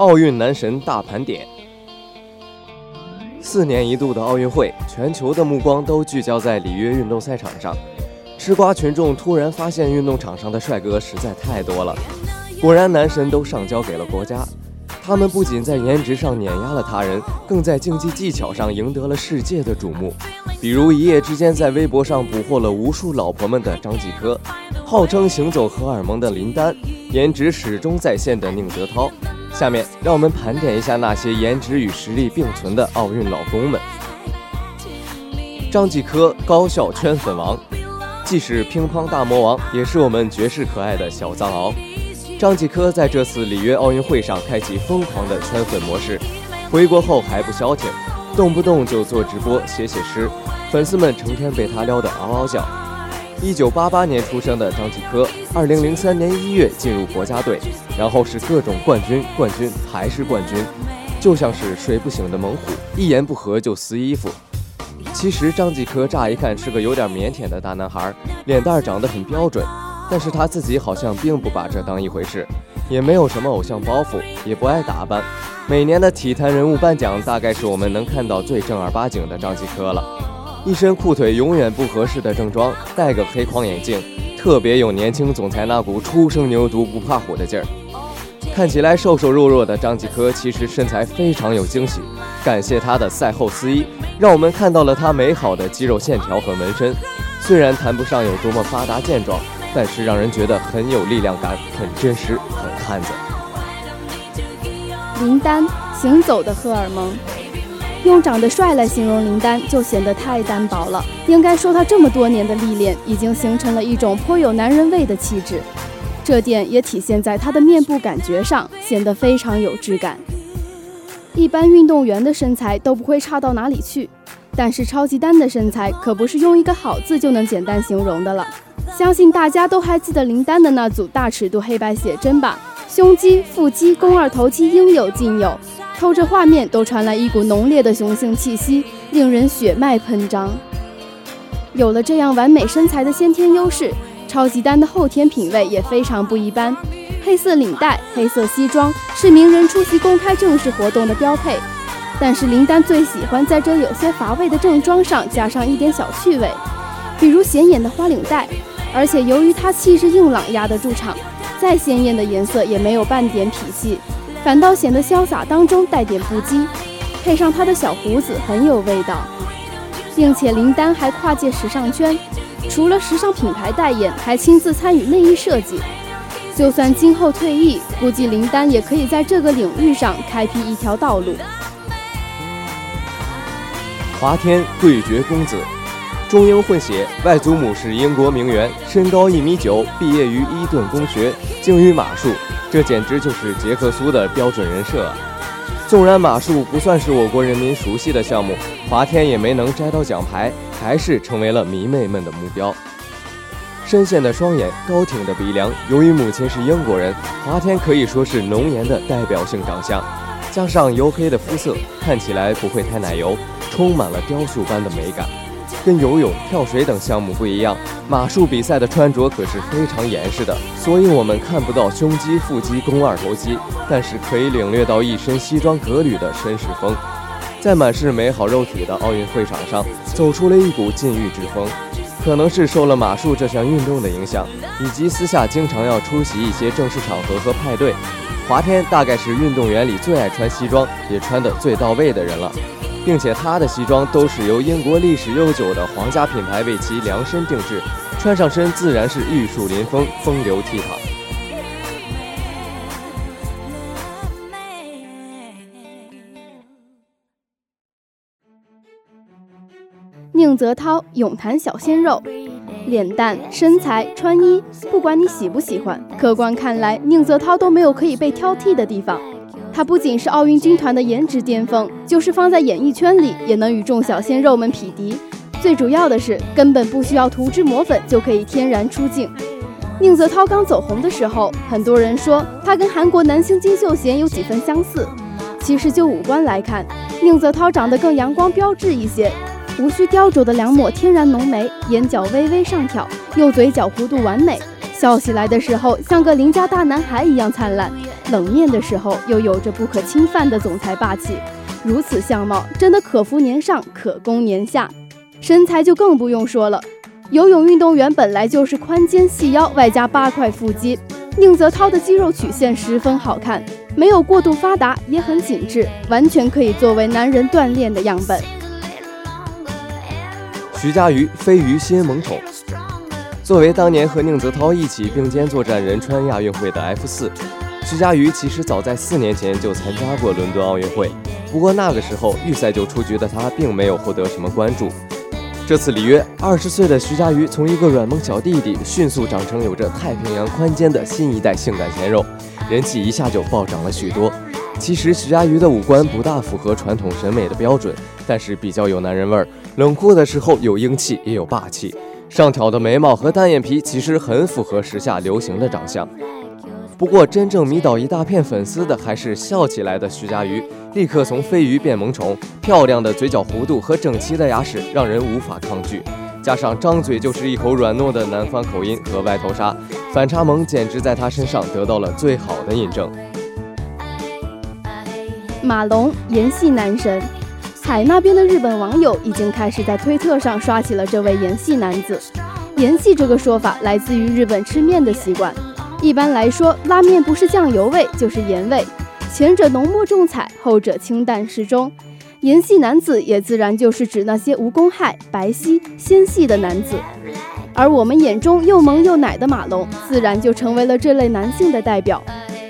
奥运男神大盘点。四年一度的奥运会，全球的目光都聚焦在里约运动赛场上。吃瓜群众突然发现，运动场上的帅哥实在太多了。果然，男神都上交给了国家。他们不仅在颜值上碾压了他人，更在竞技技巧上赢得了世界的瞩目。比如，一夜之间在微博上捕获了无数老婆们的张继科，号称行走荷尔蒙的林丹，颜值始终在线的宁泽涛。下面，让我们盘点一下那些颜值与实力并存的奥运老公们。张继科，高校圈粉王。既是乒乓大魔王，也是我们绝世可爱的小藏獒。张继科在这次里约奥运会上开启疯狂的圈粉模式，回国后还不消停，动不动就做直播写写诗，粉丝们成天被他撩得嗷嗷叫。一九八八年出生的张继科，二零零三年一月进入国家队，然后是各种冠军，冠军还是冠军，就像是睡不醒的猛虎，一言不合就撕衣服。其实张继科乍一看是个有点腼腆的大男孩，脸蛋长得很标准，但是他自己好像并不把这当一回事，也没有什么偶像包袱，也不爱打扮。每年的体坛人物颁奖，大概是我们能看到最正儿八经的张继科了。一身裤腿永远不合适的正装，戴个黑框眼镜，特别有年轻总裁那股初生牛犊不怕虎的劲儿。看起来瘦瘦弱弱的张继科，其实身材非常有惊喜。感谢他的赛后撕衣，让我们看到了他美好的肌肉线条和纹身。虽然谈不上有多么发达健壮，但是让人觉得很有力量感，很真实，很汉子。林丹，行走的荷尔蒙。用长得帅来形容林丹，就显得太单薄了。应该说，他这么多年的历练，已经形成了一种颇有男人味的气质。这点也体现在他的面部感觉上，显得非常有质感。一般运动员的身材都不会差到哪里去，但是超级丹的身材可不是用一个好字就能简单形容的了。相信大家都还记得林丹的那组大尺度黑白写真吧？胸肌、腹肌、肱二头肌应有尽有，透着画面都传来一股浓烈的雄性气息，令人血脉喷张。有了这样完美身材的先天优势。超级丹的后天品味也非常不一般，黑色领带、黑色西装是名人出席公开正式活动的标配。但是林丹最喜欢在这有些乏味的正装上加上一点小趣味，比如显眼的花领带。而且由于他气质硬朗，压得住场，再鲜艳的颜色也没有半点痞气，反倒显得潇洒当中带点不羁。配上他的小胡子，很有味道。并且林丹还跨界时尚圈。除了时尚品牌代言，还亲自参与内衣设计。就算今后退役，估计林丹也可以在这个领域上开辟一条道路。华天贵绝公子，中英混血，外祖母是英国名媛，身高一米九，毕业于伊顿公学，精于马术，这简直就是杰克苏的标准人设。纵然马术不算是我国人民熟悉的项目，华天也没能摘到奖牌。还是成为了迷妹们的目标。深陷的双眼，高挺的鼻梁，由于母亲是英国人，华天可以说是浓颜的代表性长相，加上黝黑的肤色，看起来不会太奶油，充满了雕塑般的美感。跟游泳、跳水等项目不一样，马术比赛的穿着可是非常严实的，所以我们看不到胸肌、腹肌、肱二头肌，但是可以领略到一身西装革履的绅士风。在满是美好肉体的奥运会场上，走出了一股禁欲之风。可能是受了马术这项运动的影响，以及私下经常要出席一些正式场合和派对，华天大概是运动员里最爱穿西装，也穿得最到位的人了。并且她的西装都是由英国历史悠久的皇家品牌为其量身定制穿上身自然是玉树临风风流倜傥。宁泽涛泳坛小鲜肉脸蛋身材穿衣不管你喜不喜欢客观看来宁泽涛都没有可以被挑剔的地方。他不仅是奥运军团的颜值巅峰，就是放在演艺圈里也能与众小鲜肉们匹敌。最主要的是，根本不需要涂脂抹粉就可以天然出镜。宁泽涛刚走红的时候，很多人说他跟韩国男星金秀贤有几分相似。其实就五官来看，宁泽涛长得更阳光标致一些，无需雕琢的两抹天然浓眉，眼角微微上挑，右嘴角弧度完美，笑起来的时候像个邻家大男孩一样灿烂，冷面的时候又有着不可侵犯的总裁霸气。如此相貌，真的可服年上，可攻年下。身材就更不用说了。游泳运动员本来就是宽肩细腰，外加八块腹肌。宁泽涛的肌肉曲线十分好看，没有过度发达，也很紧致，完全可以作为男人锻炼的样本。徐嘉余飞鱼新萌宠，作为当年和宁泽涛一起并肩作战仁川亚运会的 F 四，徐嘉余其实早在四年前就参加过伦敦奥运会，不过那个时候预赛就出局的他，并没有获得什么关注。这次里约，二十岁的徐嘉余从一个软萌小弟弟迅速长成有着太平洋宽肩的新一代性感鲜肉，人气一下就暴涨了许多。其实徐嘉余的五官不大符合传统审美的标准，但是比较有男人味儿，冷酷的时候有英气也有霸气，上挑的眉毛和单眼皮其实很符合时下流行的长相。不过真正迷倒一大片粉丝的还是笑起来的徐嘉余。立刻从飞鱼变萌宠，漂亮的嘴角弧度和整齐的牙齿让人无法抗拒，加上张嘴就是一口软糯的南方口音和外头沙，反差萌简直在他身上得到了最好的印证。马龙，演戏男神，海那边的日本网友已经开始在推特上刷起了这位演戏男子。演戏这个说法来自于日本吃面的习惯，一般来说，拉面不是酱油味就是盐味。前者浓墨重彩，后者清淡适中。颜系男子也自然就是指那些无公害、白皙、纤细的男子。而我们眼中又萌又奶的马龙，自然就成为了这类男性的代表。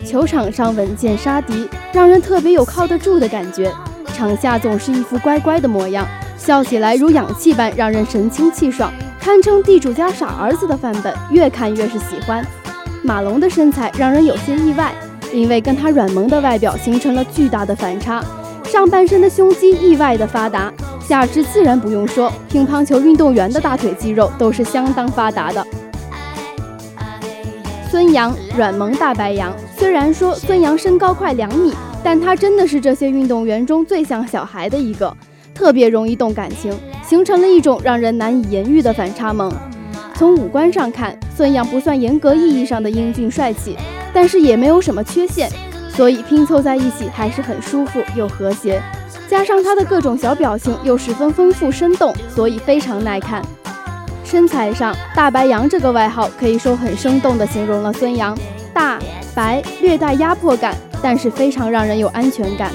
球场上稳健杀敌，让人特别有靠得住的感觉；场下总是一副乖乖的模样，笑起来如氧气般让人神清气爽，堪称地主家傻儿子的范本，越看越是喜欢。马龙的身材让人有些意外。因为跟他软萌的外表形成了巨大的反差，上半身的胸肌意外的发达，下肢自然不用说，乒乓球运动员的大腿肌肉都是相当发达的。孙杨软萌大白羊，虽然说孙杨身高快两米，但他真的是这些运动员中最像小孩的一个，特别容易动感情，形成了一种让人难以言喻的反差萌。从五官上看，孙杨不算严格意义上的英俊帅气。但是也没有什么缺陷，所以拼凑在一起还是很舒服又和谐。加上他的各种小表情又十分丰富生动，所以非常耐看。身材上，大白羊这个外号可以说很生动地形容了孙杨：大白，略带压迫感，但是非常让人有安全感，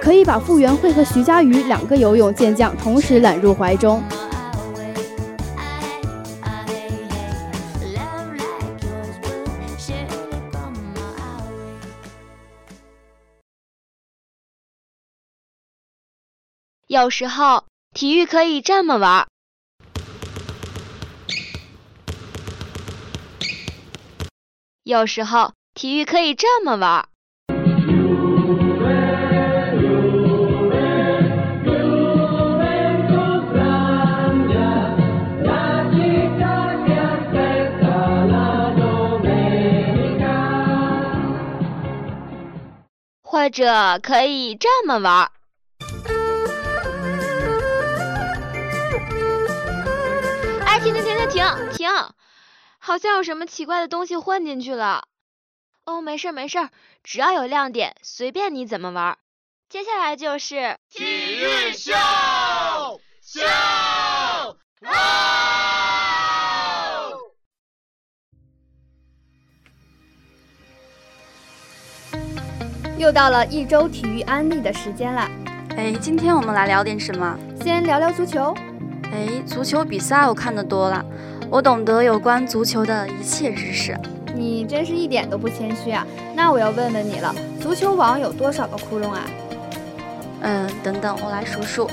可以把傅园慧和徐嘉余两个游泳健将同时揽入怀中。有时候体育可以这么玩。有时候体育可以这么玩。或者可以这么玩儿。停停！好像有什么奇怪的东西混进去了。哦，没事没事，只要有亮点，随便你怎么玩。接下来就是体育秀秀哦！又到了一周体育安利的时间了。哎，今天我们来聊点什么？先聊聊足球。哎，足球比赛我看的多了，我懂得有关足球的一切知识。你真是一点都不谦虚啊！那我要问问你了，足球网有多少个窟窿啊？嗯，等等，我来数数。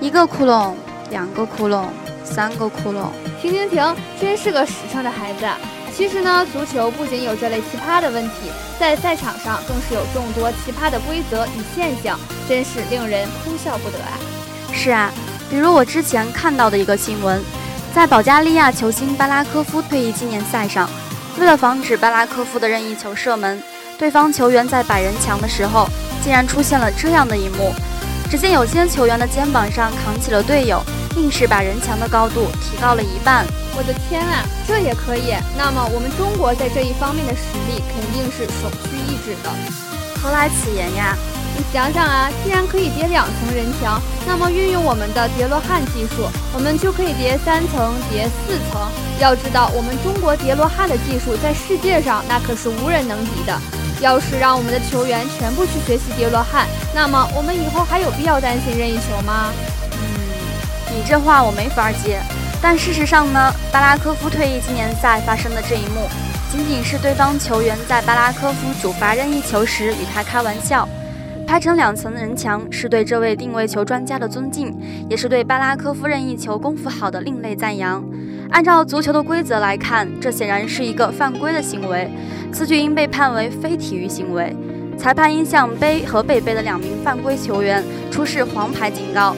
一个窟窿，两个窟窿，三个窟窿。停停停，真是个实诚的孩子。其实呢，足球不仅有这类奇葩的问题，在赛场上更是有众多奇葩的规则与现象，真是令人哭笑不得啊！是啊，比如我之前看到的一个新闻，在保加利亚球星巴拉科夫退役纪念赛上，为了防止巴拉科夫的任意球射门，对方球员在摆人墙的时候，竟然出现了这样的一幕：只见有些球员的肩膀上扛起了队友，硬是把人墙的高度提高了一半。我的天啊，这也可以？那么我们中国在这一方面的实力肯定是首屈一指的。何来此言呀？想想啊，既然可以叠两层人墙，那么运用我们的叠罗汉技术，我们就可以叠三层、叠四层。要知道，我们中国叠罗汉的技术在世界上那可是无人能敌的。要是让我们的球员全部去学习叠罗汉，那么我们以后还有必要担心任意球吗？嗯，你这话我没法接。但事实上呢，巴拉科夫退役纪念赛发生的这一幕，仅仅是对方球员在巴拉科夫主罚任意球时与他开玩笑。拍成两层人墙是对这位定位球专家的尊敬，也是对巴拉科夫任意球功夫好的另类赞扬。按照足球的规则来看，这显然是一个犯规的行为，此举应被判为非体育行为。裁判应向背和背背的两名犯规球员出示黄牌警告。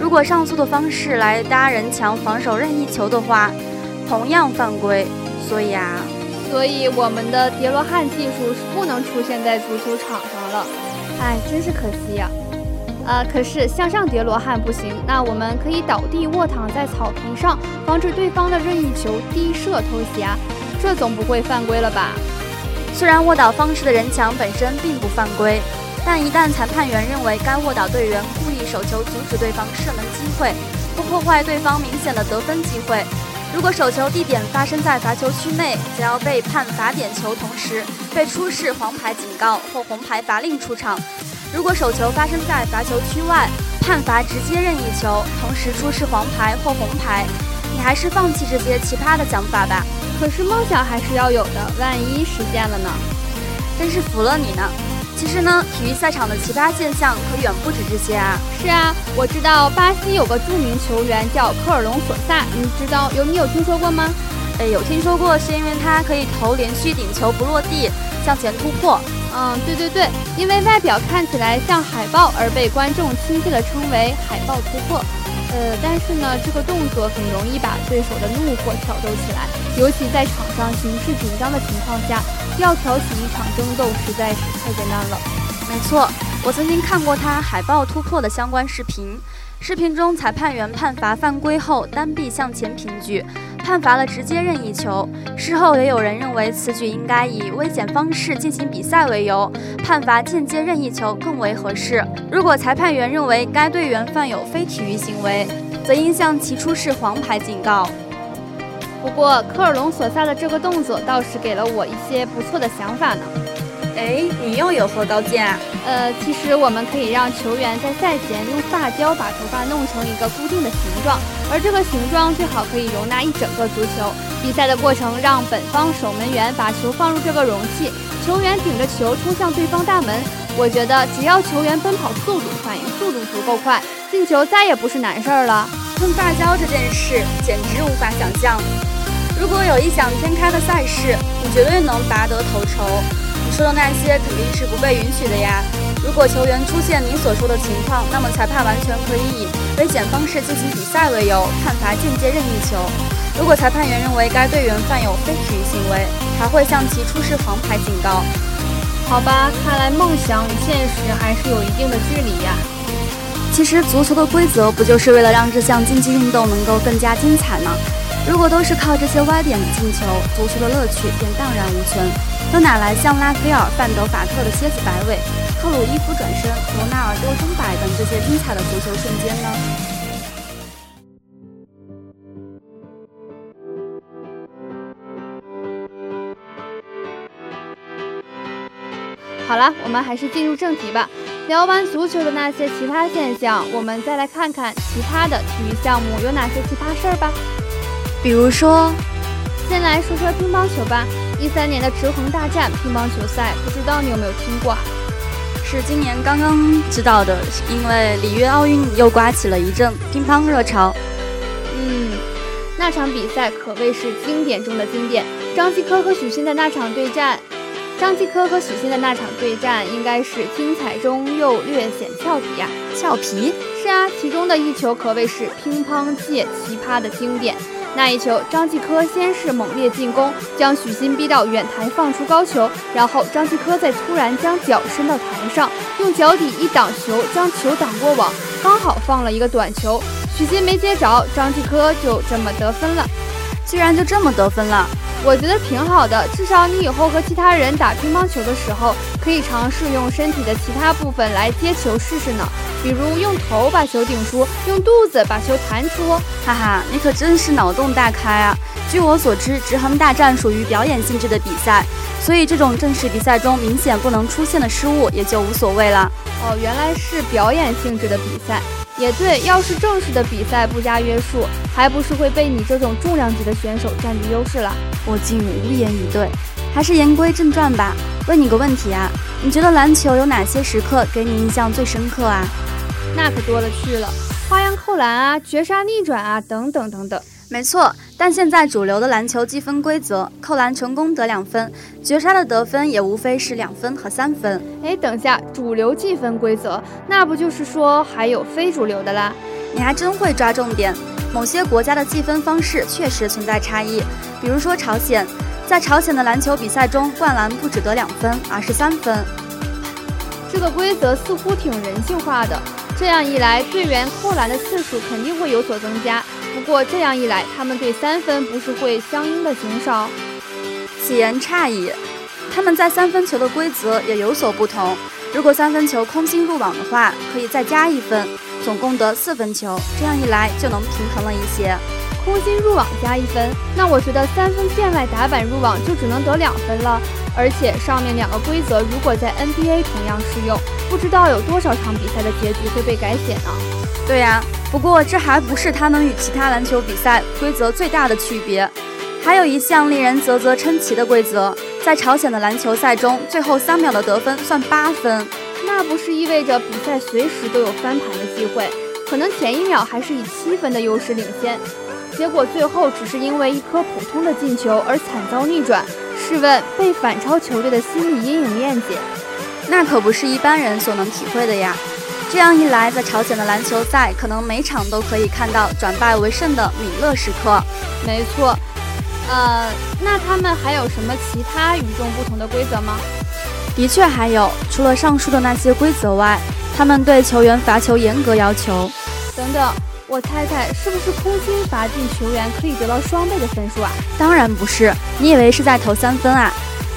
如果上诉的方式来搭人墙防守任意球的话，同样犯规。所以啊，所以我们的叠罗汉技术是不能出现在足球场上了。哎，真是可惜呀。呃，可是向上叠罗汉不行，那我们可以倒地卧躺在草坪上，防止对方的任意球低射偷袭啊，这总不会犯规了吧？虽然卧倒方式的人墙本身并不犯规。但一旦裁判员认为该卧倒队员故意手球阻止对方射门机会，不破坏对方明显的得分机会，如果手球地点发生在罚球区内，则要被判罚点球，同时被出示黄牌警告或红牌罚令出场；如果手球发生在罚球区外，判罚直接任意球，同时出示黄牌或红牌。你还是放弃这些奇葩的想法吧。可是梦想还是要有的，万一实现了呢？真是服了你呢。其实呢，体育赛场的奇葩现象可远不止这些啊！是啊，我知道巴西有个著名球员叫科尔隆索萨，你知道有你有听说过吗？哎，有听说过，是因为他可以投连续顶球不落地，向前突破。嗯，对对对，因为外表看起来像海豹而被观众亲切地称为海豹突破。呃，但是呢，这个动作很容易把对手的怒火挑逗起来，尤其在场上形势紧张的情况下。要挑起一场争斗实在是太简单了。没错，我曾经看过他海豹突破的相关视频。视频中，裁判员判罚犯规后单臂向前平举，判罚了直接任意球。事后也有人认为此举应该以危险方式进行比赛为由，判罚间接任意球更为合适。如果裁判员认为该队员犯有非体育行为，则应向其出示黄牌警告。不过科尔隆索萨的这个动作倒是给了我一些不错的想法呢。哎，你又有何高见啊？呃，其实我们可以让球员在赛前用发胶把头发弄成一个固定的形状，而这个形状最好可以容纳一整个足球。比赛的过程让本方守门员把球放入这个容器，球员顶着球冲向对方大门。我觉得只要球员奔跑速度、反应速度足够快，进球再也不是难事儿了。用发胶这件事简直无法想象。如果有异想天开的赛事，你绝对能拔得头筹。你说的那些肯定是不被允许的呀。如果球员出现你所说的情况，那么裁判完全可以以危险方式进行比赛为由，判罚间接任意球。如果裁判员认为该队员犯有非体育行为，还会向其出示黄牌警告。好吧，看来梦想与现实还是有一定的距离呀。其实足球的规则不就是为了让这项竞技运动能够更加精彩吗？如果都是靠这些歪点进球，足球的乐趣便荡然无存，又哪来像拉斐尔、范德法特的蝎子摆尾、克鲁伊夫转身、罗纳尔多钟摆等这些精彩的足球瞬间呢？好了，我们还是进入正题吧。聊完足球的那些奇葩现象，我们再来看看其他的体育项目有哪些奇葩事儿吧。比如说，先来说说乒乓球吧。一三年的持衡大战乒乓球赛，不知道你有没有听过？是今年刚刚知道的，因为里约奥运又刮起了一阵乒乓热潮。嗯，那场比赛可谓是经典中的经典。张继科和许昕的那场对战，张继科和许昕的那场对战应该是精彩中又略显俏皮呀。俏皮？是啊，其中的一球可谓是乒乓界奇葩的经典。那一球，张继科先是猛烈进攻，将许昕逼到远台放出高球，然后张继科再突然将脚伸到台上，用脚底一挡球，将球挡过网，刚好放了一个短球，许昕没接着，张继科就这么得分了。居然就这么得分了，我觉得挺好的，至少你以后和其他人打乒乓球的时候，可以尝试用身体的其他部分来接球试试呢。比如用头把球顶出，用肚子把球弹出，哈哈，你可真是脑洞大开啊！据我所知，直横大战属于表演性质的比赛，所以这种正式比赛中明显不能出现的失误也就无所谓了。哦，原来是表演性质的比赛，也对。要是正式的比赛不加约束，还不是会被你这种重量级的选手占据优势了？我竟无言以对。还是言归正传吧，问你个问题啊，你觉得篮球有哪些时刻给你印象最深刻啊？那可多了去了，花样扣篮啊，绝杀逆转啊，等等等等。没错，但现在主流的篮球计分规则，扣篮成功得两分，绝杀的得分也无非是两分和三分。哎，等下，主流计分规则，那不就是说还有非主流的啦？你还真会抓重点。某些国家的计分方式确实存在差异，比如说朝鲜，在朝鲜的篮球比赛中，灌篮不只得两分，而是三分。这个规则似乎挺人性化的。这样一来，队员扣篮的次数肯定会有所增加。不过这样一来，他们对三分不是会相应的减少？此言差矣，他们在三分球的规则也有所不同。如果三分球空心入网的话，可以再加一分，总共得四分球。这样一来就能平衡了一些。空心入网加一分，那我觉得三分线外打板入网就只能得两分了。而且上面两个规则如果在 NBA 同样适用，不知道有多少场比赛的结局会被改写呢？对呀，不过这还不是他能与其他篮球比赛规则最大的区别。还有一项令人啧啧称奇的规则，在朝鲜的篮球赛中，最后三秒的得分算八分，那不是意味着比赛随时都有翻盘的机会？可能前一秒还是以七分的优势领先。结果最后只是因为一颗普通的进球而惨遭逆转，试问被反超球队的心理阴影面积，那可不是一般人所能体会的呀！这样一来，在朝鲜的篮球赛，可能每场都可以看到转败为胜的米勒时刻。没错，呃，那他们还有什么其他与众不同的规则吗？的确还有，除了上述的那些规则外，他们对球员罚球严格要求。等等。我猜猜是不是空心罚进球员可以得到双倍的分数啊？当然不是，你以为是在投三分啊？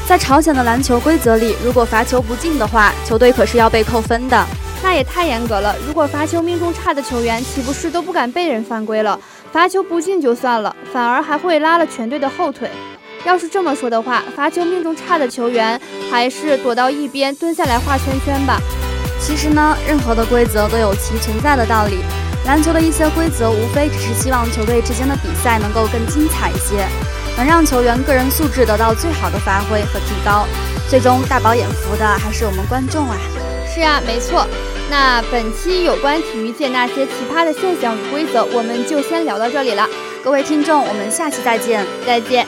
在朝鲜的篮球规则里，如果罚球不进的话，球队可是要被扣分的。那也太严格了。如果罚球命中差的球员，岂不是都不敢被人犯规了？罚球不进就算了，反而还会拉了全队的后腿。要是这么说的话，罚球命中差的球员还是躲到一边蹲下来画圈圈吧。其实呢，任何的规则都有其存在的道理。篮球的一些规则，无非只是希望球队之间的比赛能够更精彩一些，能让球员个人素质得到最好的发挥和提高。最终大饱眼福的还是我们观众啊！是啊，没错。那本期有关体育界那些奇葩的现象与规则，我们就先聊到这里了。各位听众，我们下期再见，再见。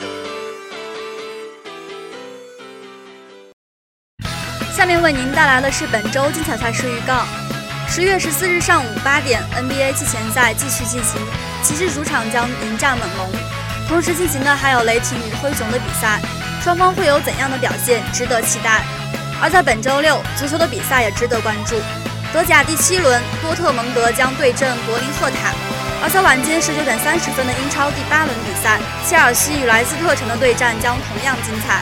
下面为您带来的是本周精彩赛事预告。十月十四日上午八点，NBA 季前赛继续进行，骑士主场将迎战猛龙。同时进行的还有雷霆与灰熊的比赛，双方会有怎样的表现，值得期待。而在本周六，足球的比赛也值得关注。德甲第七轮，多特蒙德将对阵柏林赫塔。而在晚间十九点三十分的英超第八轮比赛，切尔西与莱斯特城的对战将同样精彩。